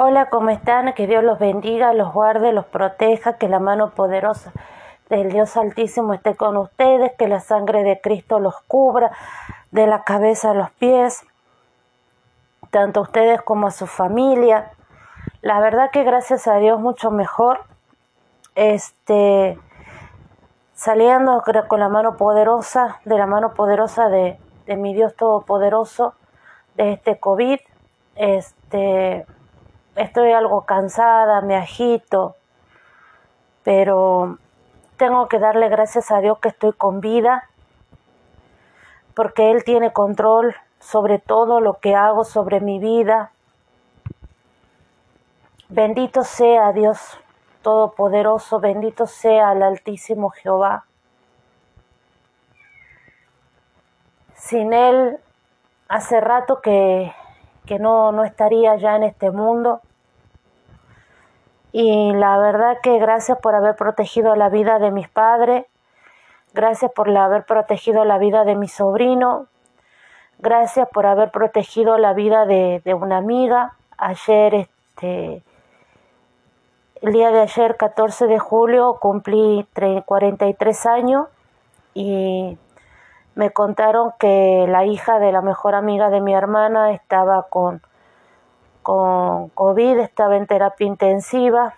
Hola, ¿cómo están? Que Dios los bendiga, los guarde, los proteja, que la mano poderosa del Dios Altísimo esté con ustedes, que la sangre de Cristo los cubra de la cabeza a los pies, tanto a ustedes como a su familia. La verdad que gracias a Dios mucho mejor, este, saliendo con la mano poderosa, de la mano poderosa de, de mi Dios Todopoderoso, de este COVID, este, estoy algo cansada, me agito, pero tengo que darle gracias a Dios que estoy con vida, porque Él tiene control sobre todo lo que hago, sobre mi vida. Bendito sea Dios Todopoderoso, bendito sea el Altísimo Jehová. Sin Él, hace rato que, que no, no estaría ya en este mundo. Y la verdad que gracias por haber protegido la vida de mis padres, gracias por haber protegido la vida de mi sobrino, gracias por haber protegido la vida de, de una amiga. Ayer, este, el día de ayer, 14 de julio, cumplí 43 años y me contaron que la hija de la mejor amiga de mi hermana estaba con con COVID, estaba en terapia intensiva,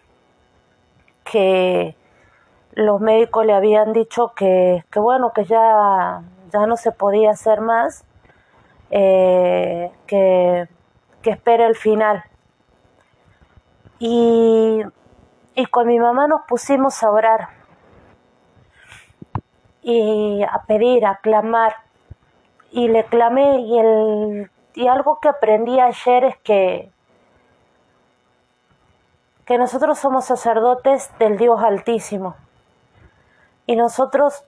que los médicos le habían dicho que, que bueno, que ya, ya no se podía hacer más, eh, que, que el final. Y, y con mi mamá nos pusimos a orar y a pedir, a clamar. Y le clamé y, el, y algo que aprendí ayer es que que nosotros somos sacerdotes del Dios Altísimo y nosotros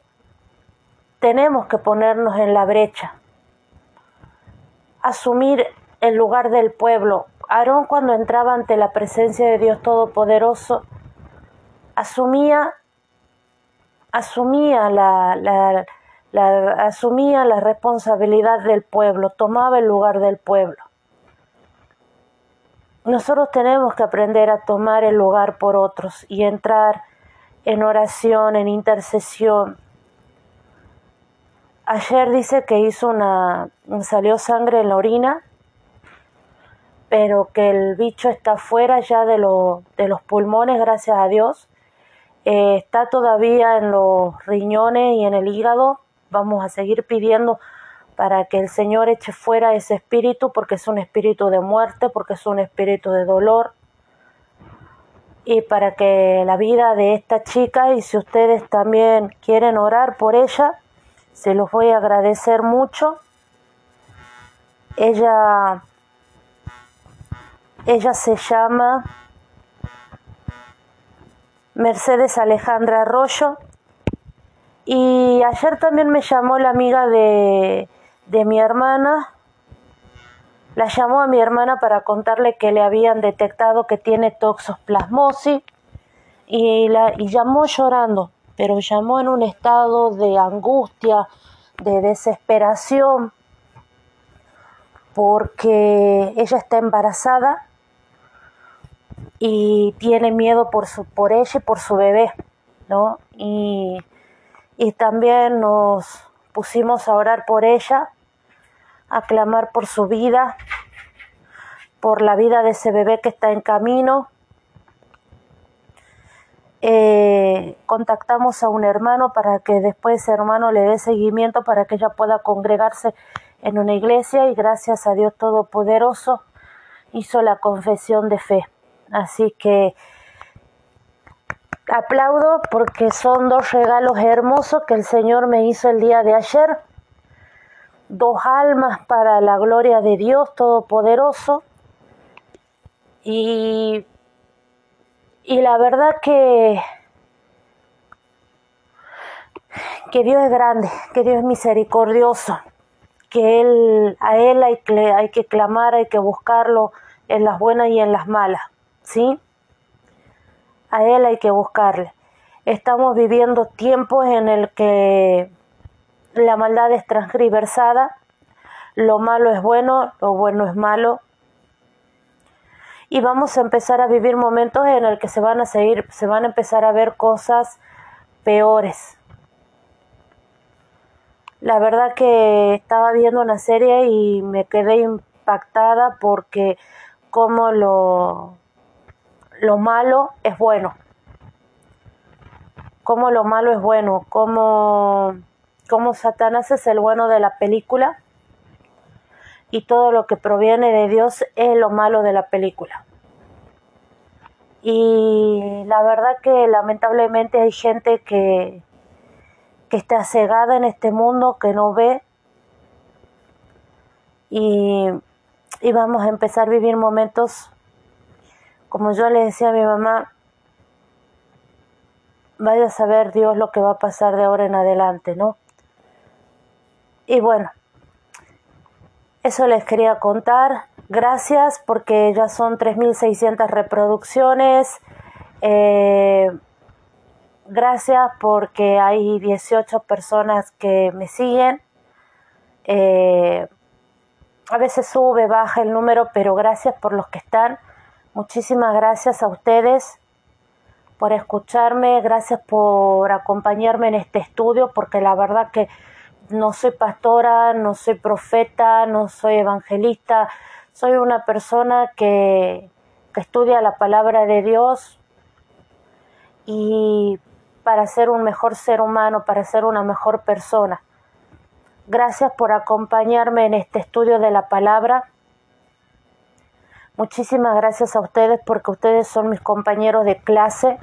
tenemos que ponernos en la brecha, asumir el lugar del pueblo. Aarón cuando entraba ante la presencia de Dios Todopoderoso, asumía, asumía la, la, la, asumía la responsabilidad del pueblo, tomaba el lugar del pueblo. Nosotros tenemos que aprender a tomar el lugar por otros y entrar en oración, en intercesión. Ayer dice que hizo una, salió sangre en la orina, pero que el bicho está fuera ya de, lo, de los pulmones, gracias a Dios. Eh, está todavía en los riñones y en el hígado. Vamos a seguir pidiendo para que el Señor eche fuera ese espíritu, porque es un espíritu de muerte, porque es un espíritu de dolor, y para que la vida de esta chica, y si ustedes también quieren orar por ella, se los voy a agradecer mucho. Ella, ella se llama Mercedes Alejandra Arroyo. Y ayer también me llamó la amiga de, de mi hermana, la llamó a mi hermana para contarle que le habían detectado que tiene toxoplasmosis y, la, y llamó llorando, pero llamó en un estado de angustia, de desesperación, porque ella está embarazada y tiene miedo por, su, por ella y por su bebé, ¿no? Y, y también nos pusimos a orar por ella a clamar por su vida, por la vida de ese bebé que está en camino. Eh, contactamos a un hermano para que después ese hermano le dé seguimiento para que ella pueda congregarse en una iglesia y gracias a Dios Todopoderoso hizo la confesión de fe. Así que aplaudo porque son dos regalos hermosos que el Señor me hizo el día de ayer dos almas para la gloria de Dios Todopoderoso. Y, y la verdad que, que Dios es grande, que Dios es misericordioso, que él, a Él hay que, hay que clamar, hay que buscarlo en las buenas y en las malas, ¿sí? A Él hay que buscarle. Estamos viviendo tiempos en el que la maldad es transgriversada, lo malo es bueno, lo bueno es malo. y vamos a empezar a vivir momentos en el que se van a seguir, se van a empezar a ver cosas peores. La verdad que estaba viendo una serie y me quedé impactada porque como lo, lo malo es bueno. Como lo malo es bueno, como, como Satanás es el bueno de la película y todo lo que proviene de Dios es lo malo de la película. Y la verdad que lamentablemente hay gente que, que está cegada en este mundo, que no ve. Y, y vamos a empezar a vivir momentos, como yo le decía a mi mamá, vaya a saber Dios lo que va a pasar de ahora en adelante, ¿no? Y bueno, eso les quería contar. Gracias porque ya son 3.600 reproducciones. Eh, gracias porque hay 18 personas que me siguen. Eh, a veces sube, baja el número, pero gracias por los que están. Muchísimas gracias a ustedes por escucharme, gracias por acompañarme en este estudio, porque la verdad que no soy pastora, no soy profeta, no soy evangelista, soy una persona que, estudia la palabra de Dios y para ser un mejor ser humano, para ser una mejor persona. Gracias por acompañarme en este estudio de la palabra. Muchísimas gracias a ustedes porque ustedes son mis compañeros de clase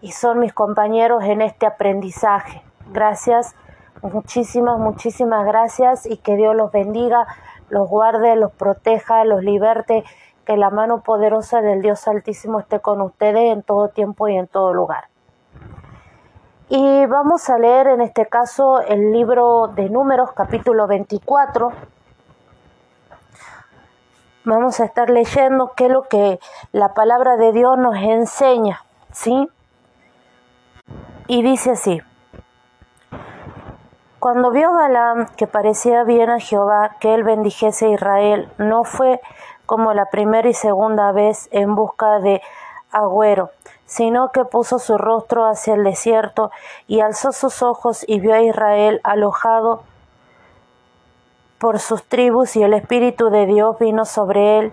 y son mis compañeros en este aprendizaje. Gracias Muchísimas, muchísimas gracias y que Dios los bendiga, los guarde, los proteja, los liberte, que la mano poderosa del Dios Altísimo esté con ustedes en todo tiempo y en todo lugar. Y vamos a leer en este caso el libro de números capítulo 24. Vamos a estar leyendo qué es lo que la palabra de Dios nos enseña, ¿sí? Y dice así. Cuando vio Balaam que parecía bien a Jehová que él bendijese a Israel, no fue como la primera y segunda vez en busca de agüero, sino que puso su rostro hacia el desierto y alzó sus ojos y vio a Israel alojado por sus tribus y el Espíritu de Dios vino sobre él.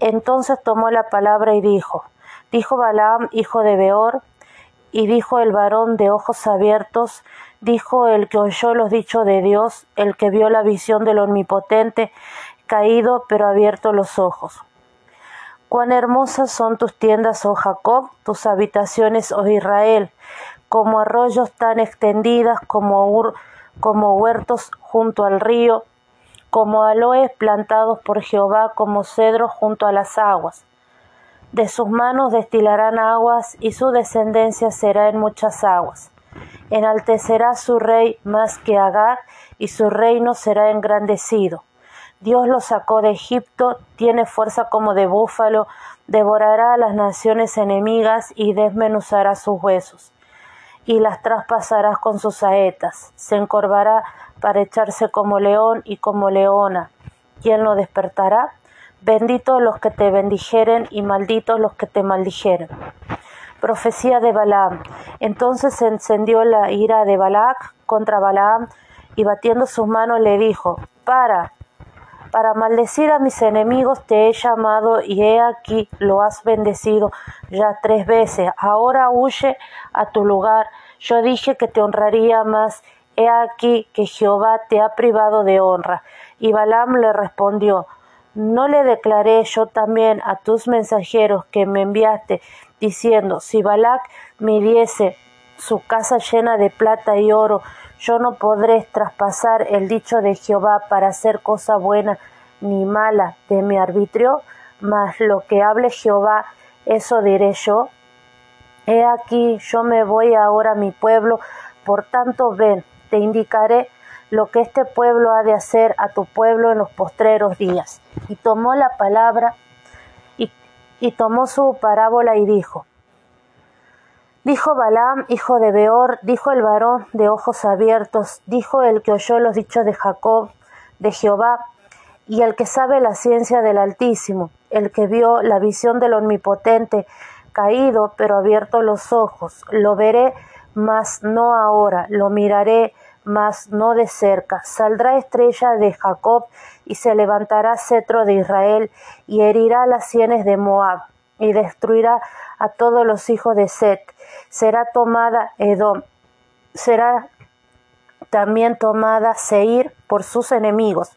Entonces tomó la palabra y dijo, dijo Balaam, hijo de Beor, y dijo el varón de ojos abiertos, dijo el que oyó los dichos de Dios, el que vio la visión del Omnipotente, caído pero abierto los ojos. Cuán hermosas son tus tiendas, oh Jacob, tus habitaciones, oh Israel, como arroyos tan extendidas como, como huertos junto al río, como aloes plantados por Jehová, como cedros junto a las aguas. De sus manos destilarán aguas, y su descendencia será en muchas aguas. Enaltecerá su rey más que Agar, y su reino será engrandecido. Dios lo sacó de Egipto, tiene fuerza como de búfalo, devorará a las naciones enemigas y desmenuzará sus huesos, y las traspasará con sus saetas, se encorvará para echarse como león y como leona. ¿Quién lo despertará? Benditos los que te bendijeren y malditos los que te maldijeren. Profecía de Balaam. Entonces se encendió la ira de Balac contra Balaam y batiendo sus manos le dijo, para, para maldecir a mis enemigos te he llamado y he aquí lo has bendecido ya tres veces. Ahora huye a tu lugar. Yo dije que te honraría más. He aquí que Jehová te ha privado de honra. Y Balaam le respondió, ¿No le declaré yo también a tus mensajeros que me enviaste, diciendo, si Balac me diese su casa llena de plata y oro, yo no podré traspasar el dicho de Jehová para hacer cosa buena ni mala de mi arbitrio, mas lo que hable Jehová, eso diré yo. He aquí, yo me voy ahora a mi pueblo, por tanto ven, te indicaré lo que este pueblo ha de hacer a tu pueblo en los postreros días. Y tomó la palabra y, y tomó su parábola y dijo, Dijo Balaam, hijo de Beor, dijo el varón de ojos abiertos, dijo el que oyó los dichos de Jacob, de Jehová, y el que sabe la ciencia del Altísimo, el que vio la visión del Omnipotente, caído pero abierto los ojos, lo veré, mas no ahora, lo miraré, mas no de cerca. Saldrá estrella de Jacob y se levantará cetro de Israel y herirá las sienes de Moab y destruirá a todos los hijos de Set. Será tomada Edom, será también tomada Seir por sus enemigos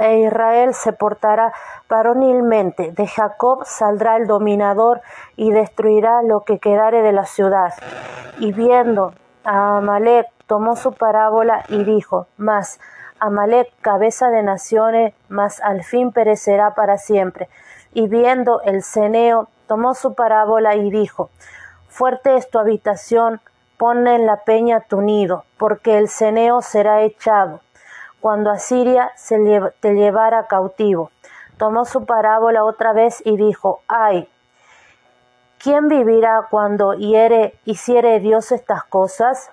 e Israel se portará varonilmente. De Jacob saldrá el dominador y destruirá lo que quedare de la ciudad. Y viendo a Amalek, tomó su parábola y dijo, Mas Amalek, cabeza de naciones, mas al fin perecerá para siempre. Y viendo el ceneo, tomó su parábola y dijo, Fuerte es tu habitación, ponle en la peña tu nido, porque el ceneo será echado cuando Asiria se te llevara cautivo. Tomó su parábola otra vez y dijo, ay, ¿quién vivirá cuando hiere, hiciere Dios estas cosas?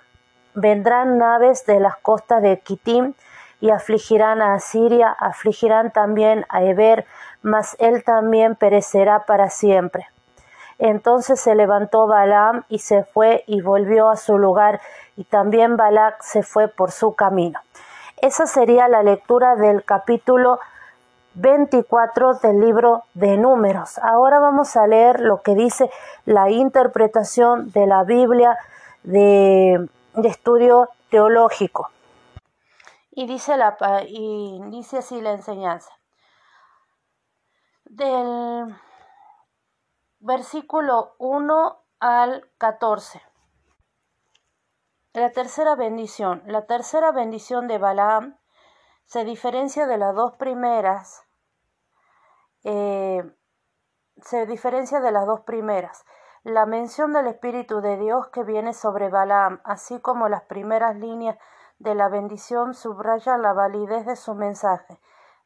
Vendrán naves de las costas de Kitim y afligirán a Asiria, afligirán también a Eber, mas él también perecerá para siempre. Entonces se levantó Balaam y se fue y volvió a su lugar, y también Balac se fue por su camino. Esa sería la lectura del capítulo 24 del libro de números. Ahora vamos a leer lo que dice la interpretación de la Biblia de, estudio teológico. Y dice, la, y dice así la enseñanza. Del versículo 1 al 14. La tercera bendición. La tercera bendición de Balaam se diferencia de las dos primeras. Eh, se diferencia de las dos primeras. La mención del Espíritu de Dios que viene sobre Balaam, así como las primeras líneas de la bendición subrayan la validez de su mensaje.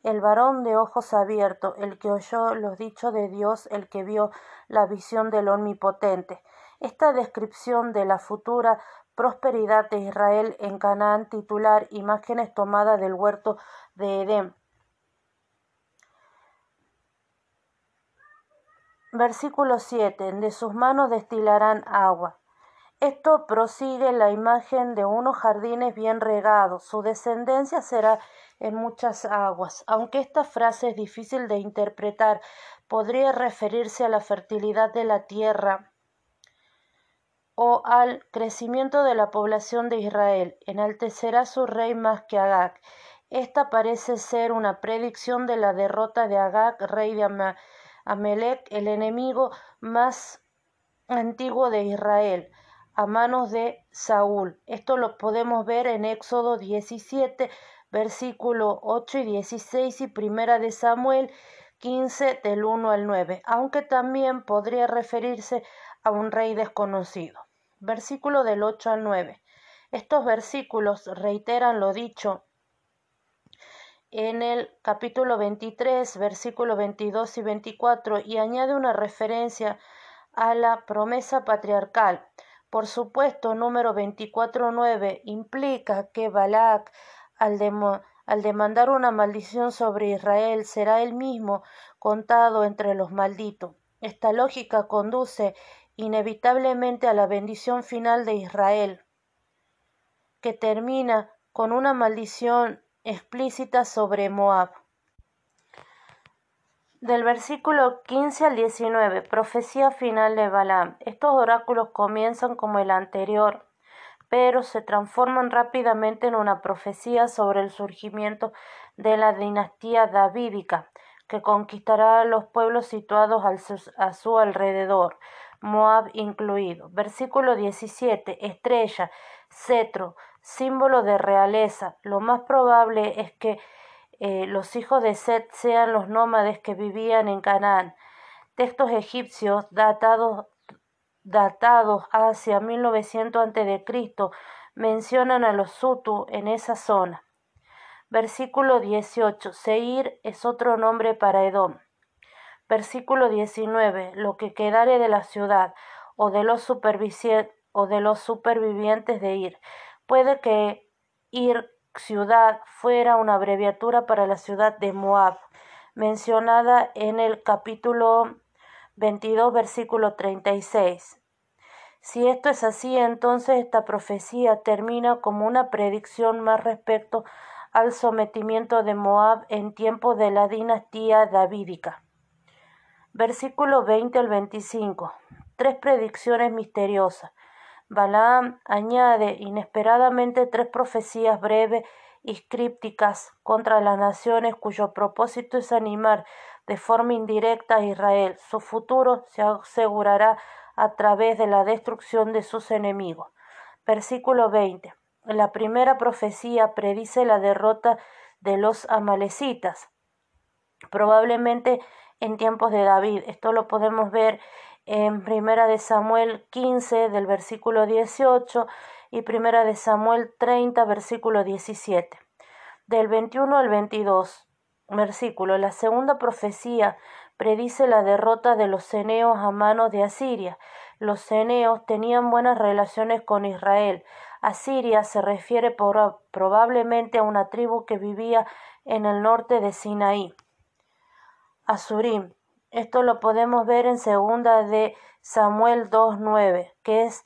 El varón de ojos abiertos, el que oyó los dichos de Dios, el que vio la visión del Omnipotente. Esta descripción de la futura prosperidad de Israel en Canaán titular Imágenes tomadas del huerto de Edén. Versículo 7. De sus manos destilarán agua. Esto prosigue la imagen de unos jardines bien regados. Su descendencia será en muchas aguas. Aunque esta frase es difícil de interpretar, podría referirse a la fertilidad de la tierra o al crecimiento de la población de Israel. Enaltecerá su rey más que Agag. Esta parece ser una predicción de la derrota de Agag, rey de Amelec, el enemigo más antiguo de Israel, a manos de Saúl. Esto lo podemos ver en Éxodo 17, versículo 8 y 16 y primera de Samuel 15 del 1 al 9, aunque también podría referirse a un rey desconocido versículo del 8 al 9. Estos versículos reiteran lo dicho en el capítulo 23, versículos 22 y 24 y añade una referencia a la promesa patriarcal. Por supuesto, número 24.9 implica que Balak, al, al demandar una maldición sobre Israel, será él mismo contado entre los malditos. Esta lógica conduce inevitablemente a la bendición final de Israel, que termina con una maldición explícita sobre Moab. Del versículo 15 al 19, profecía final de Balaam. Estos oráculos comienzan como el anterior, pero se transforman rápidamente en una profecía sobre el surgimiento de la dinastía davídica, que conquistará a los pueblos situados a su alrededor, Moab incluido. Versículo 17. Estrella, cetro, símbolo de realeza. Lo más probable es que eh, los hijos de Set sean los nómades que vivían en Canaán. Textos egipcios datados, datados hacia 1900 a.C. mencionan a los Sutu en esa zona. Versículo 18. Seir es otro nombre para Edom. Versículo 19. Lo que quedare de la ciudad o de los, o de los supervivientes de Ir. Puede que Ir ciudad fuera una abreviatura para la ciudad de Moab, mencionada en el capítulo 22, versículo 36. Si esto es así, entonces esta profecía termina como una predicción más respecto al sometimiento de Moab en tiempo de la dinastía davídica. Versículo 20 al 25. Tres predicciones misteriosas. Balaam añade inesperadamente tres profecías breves y crípticas contra las naciones cuyo propósito es animar de forma indirecta a Israel. Su futuro se asegurará a través de la destrucción de sus enemigos. Versículo 20. La primera profecía predice la derrota de los amalecitas, probablemente en tiempos de David. Esto lo podemos ver en Primera de Samuel 15 del versículo 18 y Primera de Samuel 30 versículo 17. Del 21 al 22 versículo. La segunda profecía predice la derrota de los ceneos a manos de Asiria. Los ceneos tenían buenas relaciones con Israel. Asiria se refiere probablemente a una tribu que vivía en el norte de Sinaí. Asurim. Esto lo podemos ver en segunda de Samuel 2.9, que es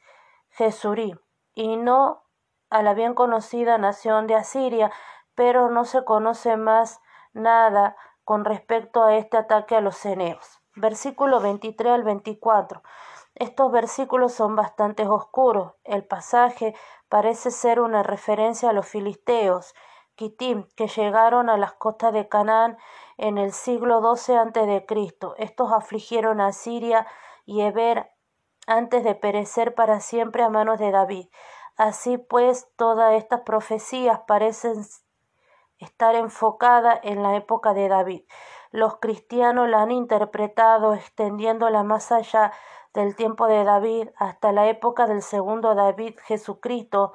Jesurí, y no a la bien conocida nación de Asiria, pero no se conoce más nada con respecto a este ataque a los ceneos. Versículo 23 al 24. Estos versículos son bastante oscuros. El pasaje parece ser una referencia a los filisteos, Kitim, que llegaron a las costas de Canaán en el siglo XII a.C. Estos afligieron a Siria y Eber antes de perecer para siempre a manos de David. Así pues, todas estas profecías parecen estar enfocadas en la época de David. Los cristianos la han interpretado extendiéndola más allá del tiempo de David hasta la época del segundo David Jesucristo,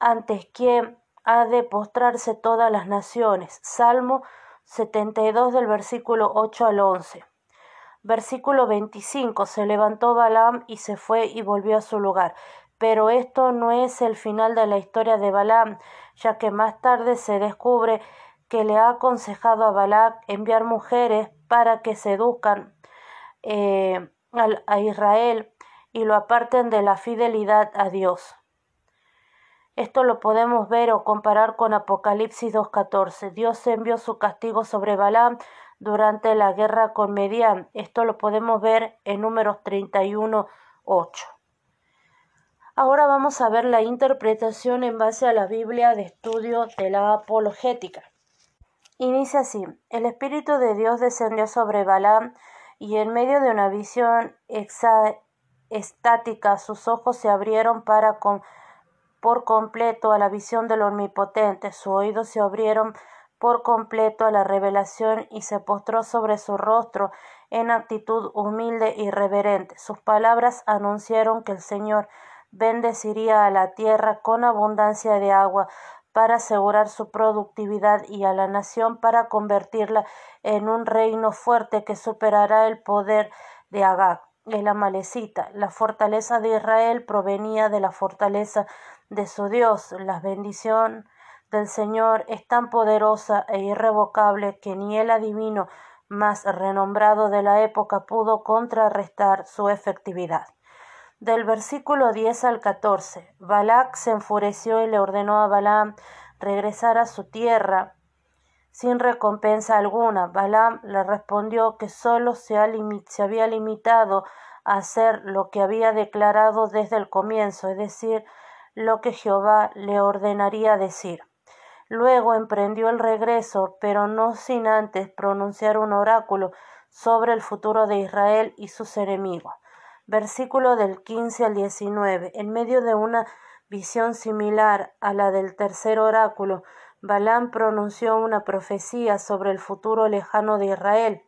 antes que ha de postrarse todas las naciones. Salmo 72 del versículo 8 al 11. Versículo 25. Se levantó Balaam y se fue y volvió a su lugar. Pero esto no es el final de la historia de Balaam, ya que más tarde se descubre que le ha aconsejado a Balac enviar mujeres para que seduzcan eh, a Israel y lo aparten de la fidelidad a Dios. Esto lo podemos ver o comparar con Apocalipsis 2.14. Dios envió su castigo sobre Balaam durante la guerra con Medián. Esto lo podemos ver en números 31.8. Ahora vamos a ver la interpretación en base a la Biblia de estudio de la apologética. Inicia así. El Espíritu de Dios descendió sobre Balaam y en medio de una visión estática sus ojos se abrieron para por completo a la visión del Omnipotente, sus oídos se abrieron por completo a la revelación y se postró sobre su rostro en actitud humilde y reverente. Sus palabras anunciaron que el Señor bendeciría a la tierra con abundancia de agua para asegurar su productividad y a la nación para convertirla en un reino fuerte que superará el poder de Agag, el amalecita. La fortaleza de Israel provenía de la fortaleza de su Dios. La bendición del Señor es tan poderosa e irrevocable que ni el adivino más renombrado de la época pudo contrarrestar su efectividad. Del versículo 10 al 14, Balac se enfureció y le ordenó a Balaam regresar a su tierra sin recompensa alguna. Balaam le respondió que sólo se, se había limitado a hacer lo que había declarado desde el comienzo, es decir, lo que Jehová le ordenaría decir. Luego emprendió el regreso, pero no sin antes pronunciar un oráculo sobre el futuro de Israel y sus enemigos versículo del 15 al 19. En medio de una visión similar a la del tercer oráculo, Balaam pronunció una profecía sobre el futuro lejano de Israel.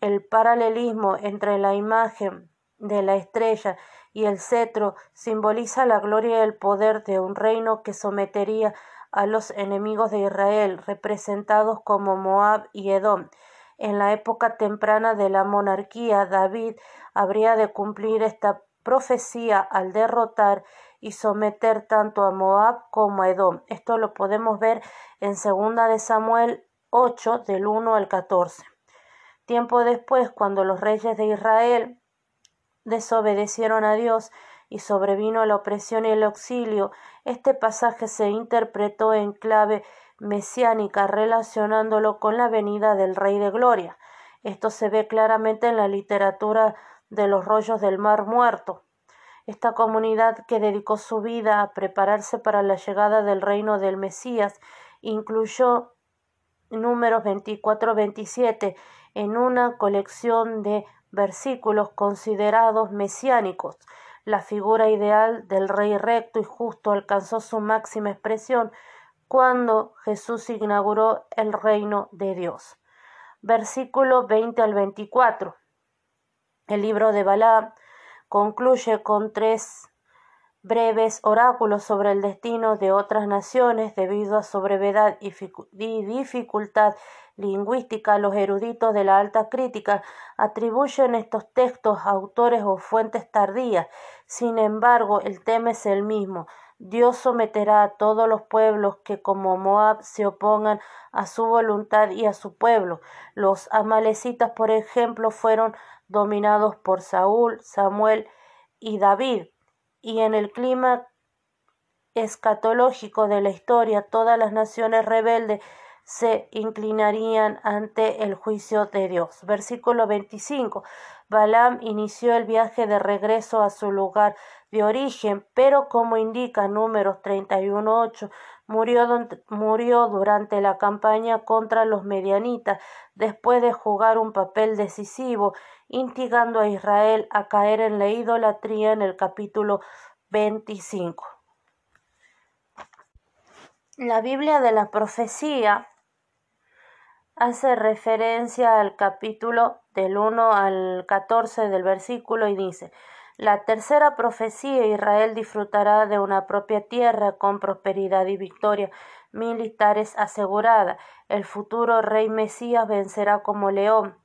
El paralelismo entre la imagen de la estrella y el cetro simboliza la gloria y el poder de un reino que sometería a los enemigos de Israel, representados como Moab y Edom. En la época temprana de la monarquía, David habría de cumplir esta profecía al derrotar y someter tanto a Moab como a Edom. Esto lo podemos ver en segunda de Samuel 8 del 1 al 14. Tiempo después, cuando los reyes de Israel desobedecieron a Dios y sobrevino la opresión y el auxilio, este pasaje se interpretó en clave mesiánica relacionándolo con la venida del Rey de Gloria. Esto se ve claramente en la literatura de los rollos del Mar Muerto. Esta comunidad que dedicó su vida a prepararse para la llegada del reino del Mesías incluyó números 24-27 en una colección de versículos considerados mesiánicos. La figura ideal del rey recto y justo alcanzó su máxima expresión cuando Jesús inauguró el reino de Dios. Versículo 20 al 24. El libro de Balaam concluye con tres breves oráculos sobre el destino de otras naciones debido a su brevedad y dificultad lingüística. Los eruditos de la alta crítica atribuyen estos textos a autores o fuentes tardías. Sin embargo, el tema es el mismo. Dios someterá a todos los pueblos que como Moab se opongan a su voluntad y a su pueblo. Los amalecitas, por ejemplo, fueron dominados por Saúl, Samuel y David. Y en el clima escatológico de la historia, todas las naciones rebeldes se inclinarían ante el juicio de Dios. Versículo 25. Balaam inició el viaje de regreso a su lugar de origen, pero como indica números 31.8, murió, murió durante la campaña contra los medianitas, después de jugar un papel decisivo, instigando a Israel a caer en la idolatría en el capítulo 25. La Biblia de la profecía hace referencia al capítulo del 1 al 14 del versículo y dice la tercera profecía, Israel disfrutará de una propia tierra con prosperidad y victoria militares asegurada. El futuro rey Mesías vencerá como león.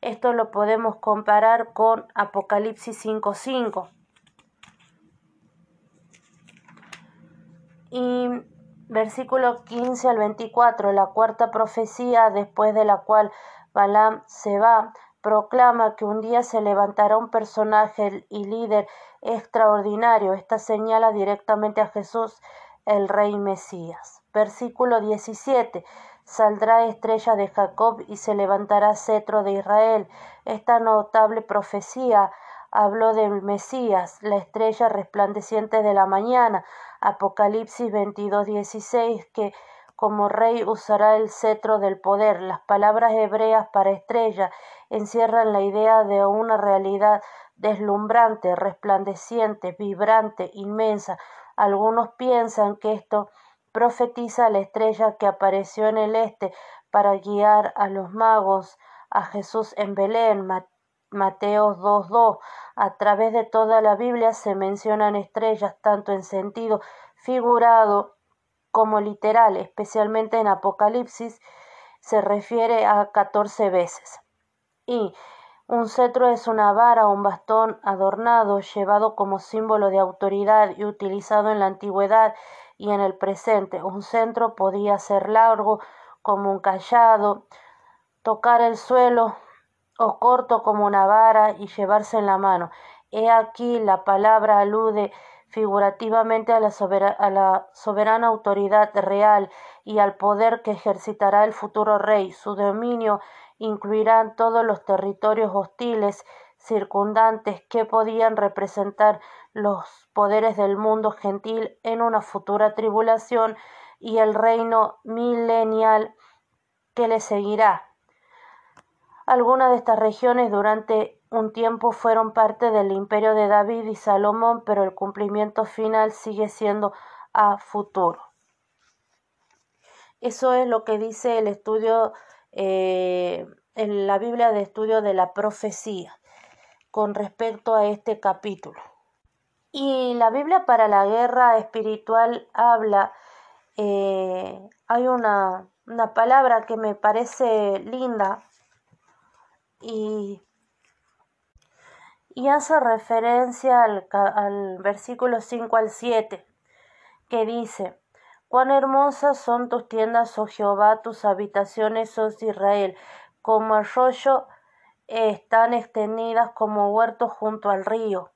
Esto lo podemos comparar con Apocalipsis 5.5. Y versículo 15 al 24, la cuarta profecía después de la cual Balaam se va, proclama que un día se levantará un personaje y líder extraordinario. Esta señala directamente a Jesús, el Rey Mesías. Versículo 17. Saldrá estrella de Jacob y se levantará cetro de Israel. Esta notable profecía habló del Mesías, la estrella resplandeciente de la mañana. Apocalipsis 22, 16, que como rey usará el cetro del poder. Las palabras hebreas para estrella encierran la idea de una realidad deslumbrante, resplandeciente, vibrante, inmensa. Algunos piensan que esto profetiza la estrella que apareció en el este para guiar a los magos a Jesús en Belén. Mateo 2.2. A través de toda la Biblia se mencionan estrellas tanto en sentido figurado como literal, especialmente en Apocalipsis, se refiere a catorce veces. Y un cetro es una vara o un bastón adornado, llevado como símbolo de autoridad y utilizado en la antigüedad y en el presente. Un centro podía ser largo como un callado, tocar el suelo o corto como una vara y llevarse en la mano. He aquí la palabra alude figurativamente a la, soberana autoridad real y al poder que ejercitará el futuro rey. Su dominio incluirá todos los territorios hostiles circundantes que podían representar los poderes del mundo gentil en una futura tribulación y el reino milenial que le seguirá. Algunas de estas regiones durante un tiempo fueron parte del imperio de David y Salomón, pero el cumplimiento final sigue siendo a futuro. Eso es lo que dice el estudio, eh, en la Biblia de estudio de la profecía con respecto a este capítulo. Y la Biblia para la guerra espiritual habla, eh, hay una, una palabra que me parece linda y hace referencia al, al versículo 5 al 7, que dice, Cuán hermosas son tus tiendas, oh Jehová, tus habitaciones, oh Israel, como arroyo están extendidas como huertos junto al río.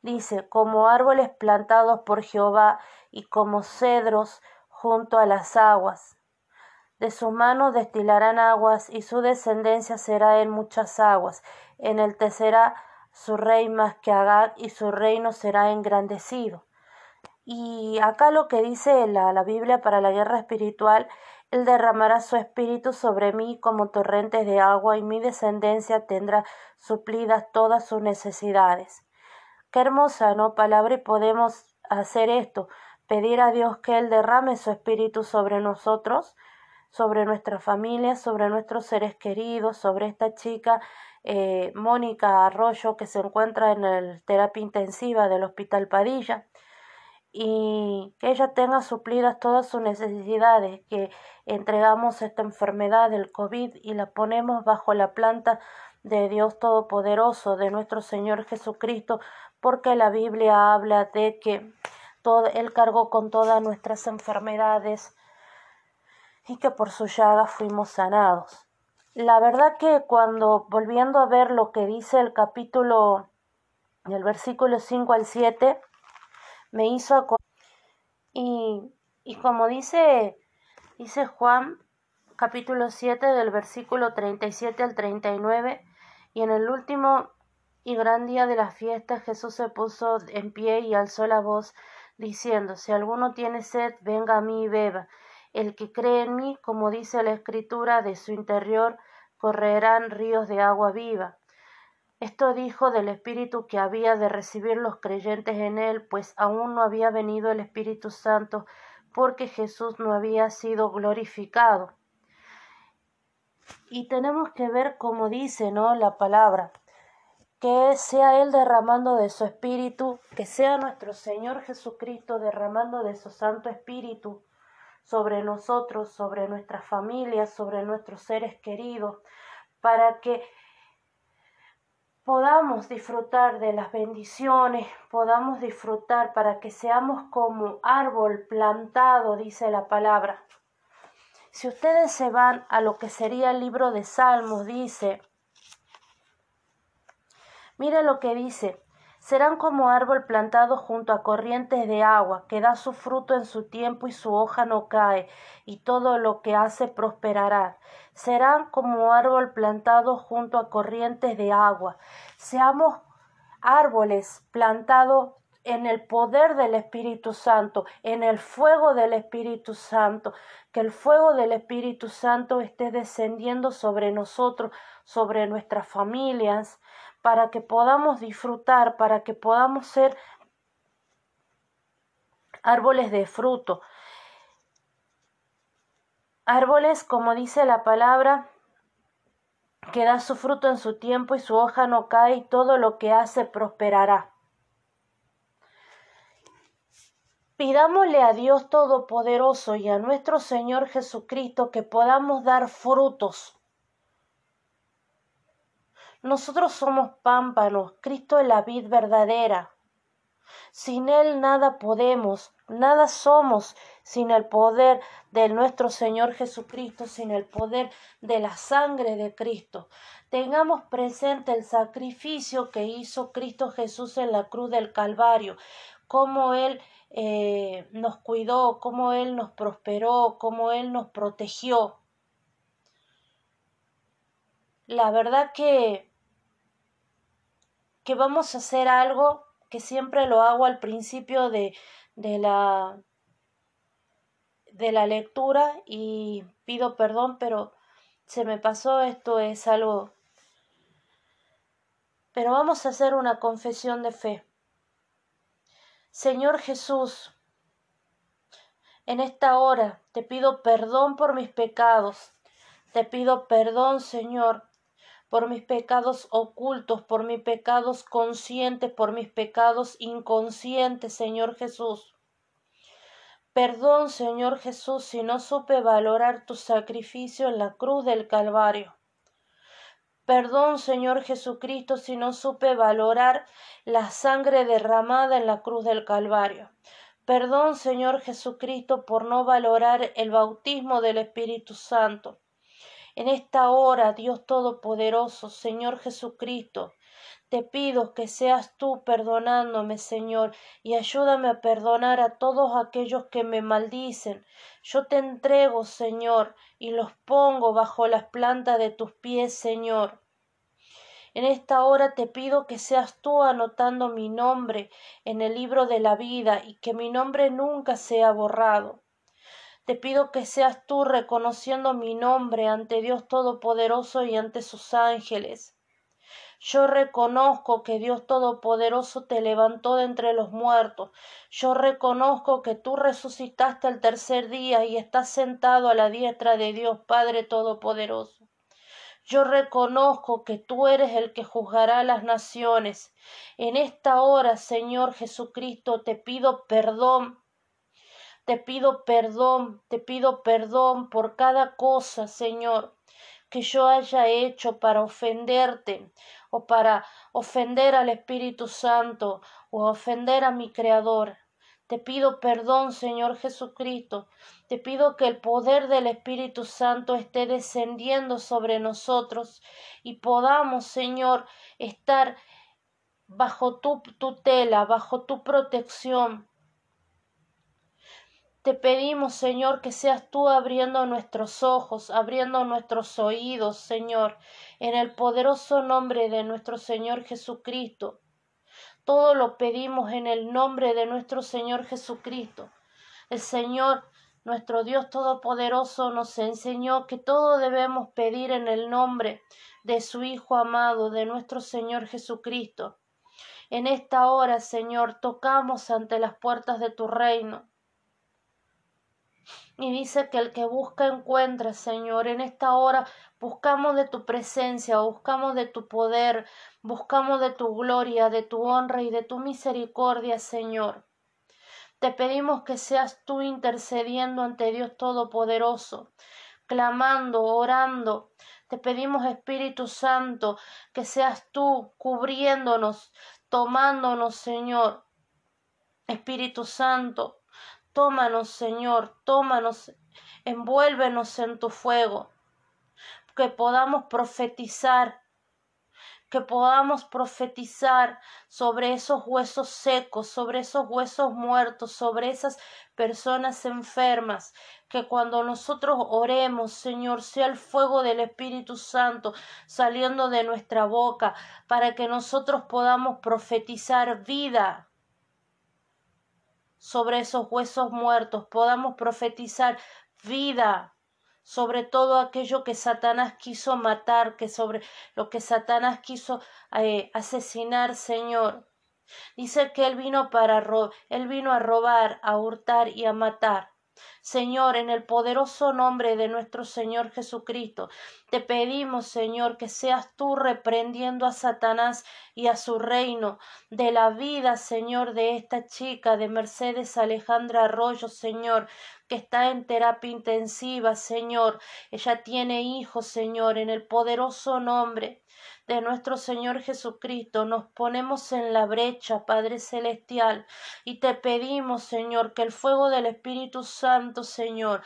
Dice, como árboles plantados por Jehová y como cedros junto a las aguas. De sus manos destilarán aguas y su descendencia será en muchas aguas. En él será su rey más que Agag y su reino será engrandecido. Y acá lo que dice la, la Biblia para la guerra espiritual, Él derramará su espíritu sobre mí como torrentes de agua y mi descendencia tendrá suplidas todas sus necesidades. Qué hermosa, ¿no? Palabra y podemos hacer esto, pedir a Dios que Él derrame su espíritu sobre nosotros, sobre nuestra familia, sobre nuestros seres queridos, sobre esta chica eh, Mónica Arroyo que se encuentra en el terapia intensiva del Hospital Padilla. Y que ella tenga suplidas todas sus necesidades, que entregamos esta enfermedad del COVID y la ponemos bajo la planta de Dios Todopoderoso, de nuestro Señor Jesucristo, porque la Biblia habla de que todo, Él cargó con todas nuestras enfermedades y que por su llaga fuimos sanados. La verdad que cuando volviendo a ver lo que dice el capítulo, el versículo 5 al 7, me hizo y, y como dice, dice Juan capítulo 7 del versículo 37 al 39 y en el último y gran día de la fiesta Jesús se puso en pie y alzó la voz diciendo si alguno tiene sed venga a mí y beba el que cree en mí como dice la escritura de su interior correrán ríos de agua viva esto dijo del Espíritu que había de recibir los creyentes en él, pues aún no había venido el Espíritu Santo, porque Jesús no había sido glorificado. Y tenemos que ver como dice, ¿no? La palabra, que sea Él derramando de su Espíritu, que sea nuestro Señor Jesucristo derramando de su Santo Espíritu sobre nosotros, sobre nuestras familias, sobre nuestros seres queridos, para que podamos disfrutar de las bendiciones, podamos disfrutar para que seamos como árbol plantado, dice la palabra. Si ustedes se van a lo que sería el libro de Salmos, dice, mire lo que dice, serán como árbol plantado junto a corrientes de agua, que da su fruto en su tiempo y su hoja no cae, y todo lo que hace prosperará. Serán como árbol plantado junto a corrientes de agua. Seamos árboles plantados en el poder del Espíritu Santo, en el fuego del Espíritu Santo, que el fuego del Espíritu Santo esté descendiendo sobre nosotros, sobre nuestras familias, para que podamos disfrutar, para que podamos ser árboles de fruto, Árboles, como dice la palabra, que da su fruto en su tiempo y su hoja no cae y todo lo que hace prosperará. Pidámosle a Dios Todopoderoso y a nuestro Señor Jesucristo que podamos dar frutos. Nosotros somos pámpanos, Cristo es la vid verdadera. Sin Él nada podemos, nada somos sin el poder de nuestro Señor Jesucristo, sin el poder de la sangre de Cristo. Tengamos presente el sacrificio que hizo Cristo Jesús en la cruz del Calvario, cómo Él eh, nos cuidó, cómo Él nos prosperó, cómo Él nos protegió. La verdad que, que vamos a hacer algo que siempre lo hago al principio de, de la de la lectura y pido perdón, pero se me pasó, esto es algo... Pero vamos a hacer una confesión de fe. Señor Jesús, en esta hora te pido perdón por mis pecados. Te pido perdón, Señor, por mis pecados ocultos, por mis pecados conscientes, por mis pecados inconscientes, Señor Jesús. Perdón, Señor Jesús, si no supe valorar tu sacrificio en la cruz del Calvario. Perdón, Señor Jesucristo, si no supe valorar la sangre derramada en la cruz del Calvario. Perdón, Señor Jesucristo, por no valorar el bautismo del Espíritu Santo. En esta hora, Dios Todopoderoso, Señor Jesucristo, te pido que seas tú perdonándome, Señor, y ayúdame a perdonar a todos aquellos que me maldicen. Yo te entrego, Señor, y los pongo bajo las plantas de tus pies, Señor. En esta hora te pido que seas tú anotando mi nombre en el libro de la vida y que mi nombre nunca sea borrado. Te pido que seas tú reconociendo mi nombre ante Dios Todopoderoso y ante sus ángeles. Yo reconozco que Dios Todopoderoso te levantó de entre los muertos. Yo reconozco que tú resucitaste el tercer día y estás sentado a la diestra de Dios Padre Todopoderoso. Yo reconozco que tú eres el que juzgará las naciones. En esta hora, Señor Jesucristo, te pido perdón. Te pido perdón, te pido perdón por cada cosa, Señor, que yo haya hecho para ofenderte, o para ofender al Espíritu Santo o ofender a mi Creador. Te pido perdón, Señor Jesucristo. Te pido que el poder del Espíritu Santo esté descendiendo sobre nosotros y podamos, Señor, estar bajo tu tutela, bajo tu protección, te pedimos, Señor, que seas tú abriendo nuestros ojos, abriendo nuestros oídos, Señor, en el poderoso nombre de nuestro Señor Jesucristo. Todo lo pedimos en el nombre de nuestro Señor Jesucristo. El Señor, nuestro Dios Todopoderoso, nos enseñó que todo debemos pedir en el nombre de su Hijo amado, de nuestro Señor Jesucristo. En esta hora, Señor, tocamos ante las puertas de tu reino y dice que el que busca encuentra, Señor. En esta hora buscamos de tu presencia, buscamos de tu poder, buscamos de tu gloria, de tu honra y de tu misericordia, Señor. Te pedimos que seas tú intercediendo ante Dios Todopoderoso, clamando, orando. Te pedimos, Espíritu Santo, que seas tú cubriéndonos, tomándonos, Señor. Espíritu Santo, Tómanos, Señor, tómanos, envuélvenos en tu fuego, que podamos profetizar, que podamos profetizar sobre esos huesos secos, sobre esos huesos muertos, sobre esas personas enfermas, que cuando nosotros oremos, Señor, sea el fuego del Espíritu Santo saliendo de nuestra boca, para que nosotros podamos profetizar vida sobre esos huesos muertos, podamos profetizar vida sobre todo aquello que Satanás quiso matar, que sobre lo que Satanás quiso eh, asesinar, Señor. Dice que él vino para él vino a robar, a hurtar y a matar. Señor, en el poderoso nombre de nuestro Señor Jesucristo, te pedimos, Señor, que seas tú reprendiendo a Satanás y a su reino de la vida, Señor, de esta chica, de Mercedes Alejandra Arroyo, Señor, que está en terapia intensiva, Señor. Ella tiene hijos, Señor, en el poderoso nombre de nuestro Señor Jesucristo, nos ponemos en la brecha, Padre Celestial, y te pedimos, Señor, que el fuego del Espíritu Santo, Señor,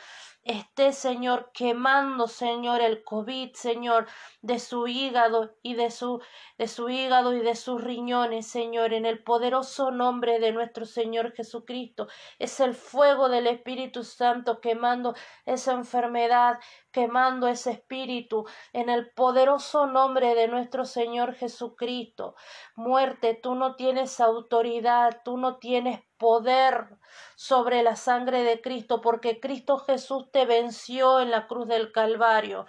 esté, Señor, quemando, Señor, el COVID, Señor, de su hígado y de su, de su hígado y de sus riñones, Señor, en el poderoso nombre de nuestro Señor Jesucristo. Es el fuego del Espíritu Santo quemando esa enfermedad, quemando ese espíritu, en el poderoso nombre de nuestro Señor Jesucristo. Muerte, tú no tienes autoridad, tú no tienes poder sobre la sangre de Cristo, porque Cristo Jesús te venció en la cruz del Calvario.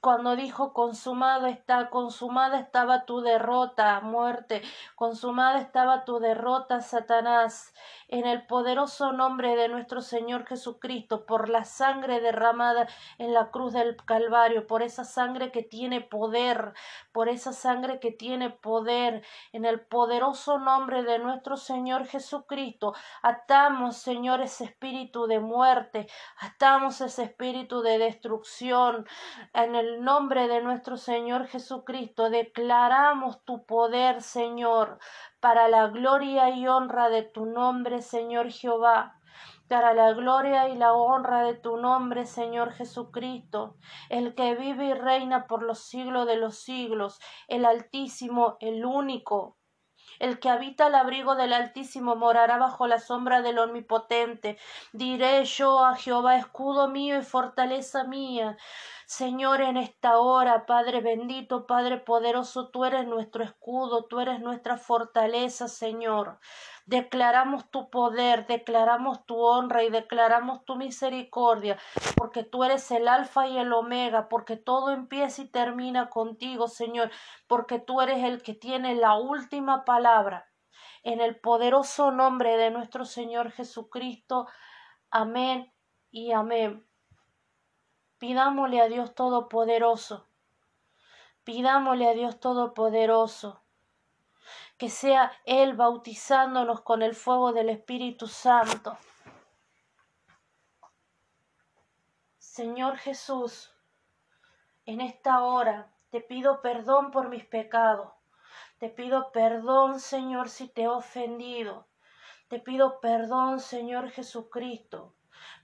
Cuando dijo consumado está, consumada estaba tu derrota, muerte, consumada estaba tu derrota, Satanás, en el poderoso nombre de nuestro Señor Jesucristo, por la sangre derramada en la cruz del Calvario, por esa sangre que tiene poder, por esa sangre que tiene poder, en el poderoso nombre de nuestro Señor Jesucristo, atamos, Señor, ese espíritu de muerte, atamos ese espíritu de destrucción, en el nombre de nuestro Señor Jesucristo declaramos tu poder, Señor, para la gloria y honra de tu nombre, Señor Jehová para la gloria y la honra de tu nombre, Señor Jesucristo, el que vive y reina por los siglos de los siglos, el Altísimo, el único, el que habita el abrigo del Altísimo morará bajo la sombra del Omnipotente. Diré yo a Jehová, escudo mío y fortaleza mía. Señor, en esta hora, Padre bendito, Padre poderoso, tú eres nuestro escudo, tú eres nuestra fortaleza, Señor. Declaramos tu poder, declaramos tu honra y declaramos tu misericordia, porque tú eres el alfa y el omega, porque todo empieza y termina contigo, Señor, porque tú eres el que tiene la última palabra. En el poderoso nombre de nuestro Señor Jesucristo. Amén y amén. Pidámosle a Dios Todopoderoso. Pidámosle a Dios Todopoderoso que sea Él bautizándonos con el fuego del Espíritu Santo. Señor Jesús, en esta hora te pido perdón por mis pecados. Te pido perdón, Señor, si te he ofendido. Te pido perdón, Señor Jesucristo.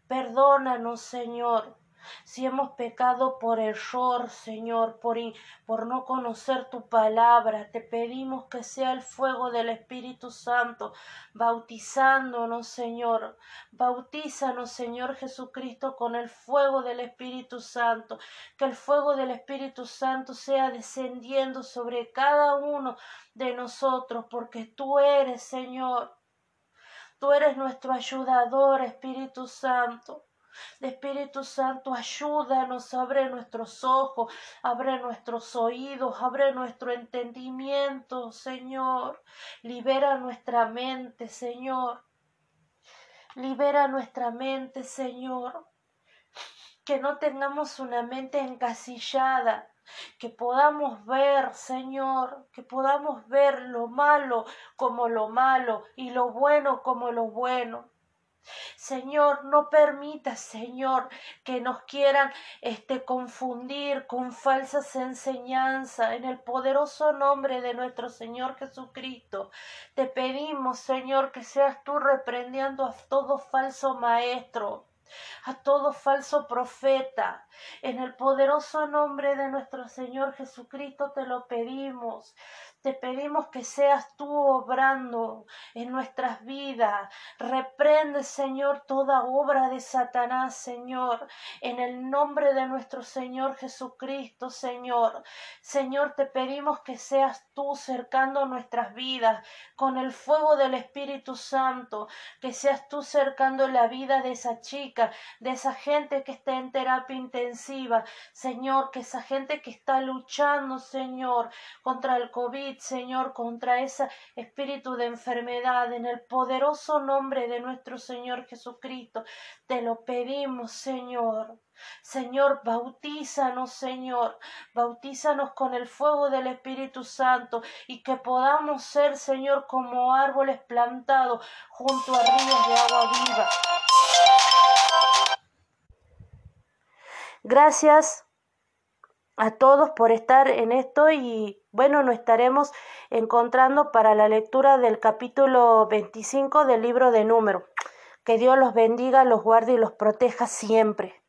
Perdónanos, Señor si hemos pecado por error, Señor, por, por no conocer tu palabra, te pedimos que sea el fuego del Espíritu Santo bautizándonos, Señor. Bautízanos, Señor Jesucristo, con el fuego del Espíritu Santo. Que el fuego del Espíritu Santo sea descendiendo sobre cada uno de nosotros, porque tú eres, Señor. Tú eres nuestro ayudador, Espíritu Santo. Espíritu Santo, ayúdanos, abre nuestros ojos, abre nuestros oídos, abre nuestro entendimiento, Señor. Libera nuestra mente, Señor. Libera nuestra mente, Señor. Que no tengamos una mente encasillada, que podamos ver, Señor, que podamos ver lo malo como lo malo y lo bueno como lo bueno. Señor, no permita, Señor, que nos quieran este confundir con falsas enseñanzas en el poderoso nombre de nuestro Señor Jesucristo. Te pedimos, Señor, que seas tú reprendiendo a todo falso maestro a todo falso profeta. En el poderoso nombre de nuestro Señor Jesucristo te lo pedimos. Te pedimos que seas tú obrando en nuestras vidas. Reprende, Señor, toda obra de Satanás, Señor, en el nombre de nuestro Señor Jesucristo, Señor. Señor, te pedimos que seas tú cercando nuestras vidas con el fuego del Espíritu Santo, que seas tú cercando la vida de esa chica, de esa gente que está en terapia intensiva, Señor, que esa gente que está luchando, Señor, contra el COVID, Señor, contra ese espíritu de enfermedad, en el poderoso nombre de nuestro Señor Jesucristo. Te lo pedimos, Señor. Señor, bautízanos, Señor, bautízanos con el fuego del Espíritu Santo y que podamos ser, Señor, como árboles plantados junto a ríos de agua viva. Gracias a todos por estar en esto y bueno, nos estaremos encontrando para la lectura del capítulo 25 del libro de número. Que Dios los bendiga, los guarde y los proteja siempre.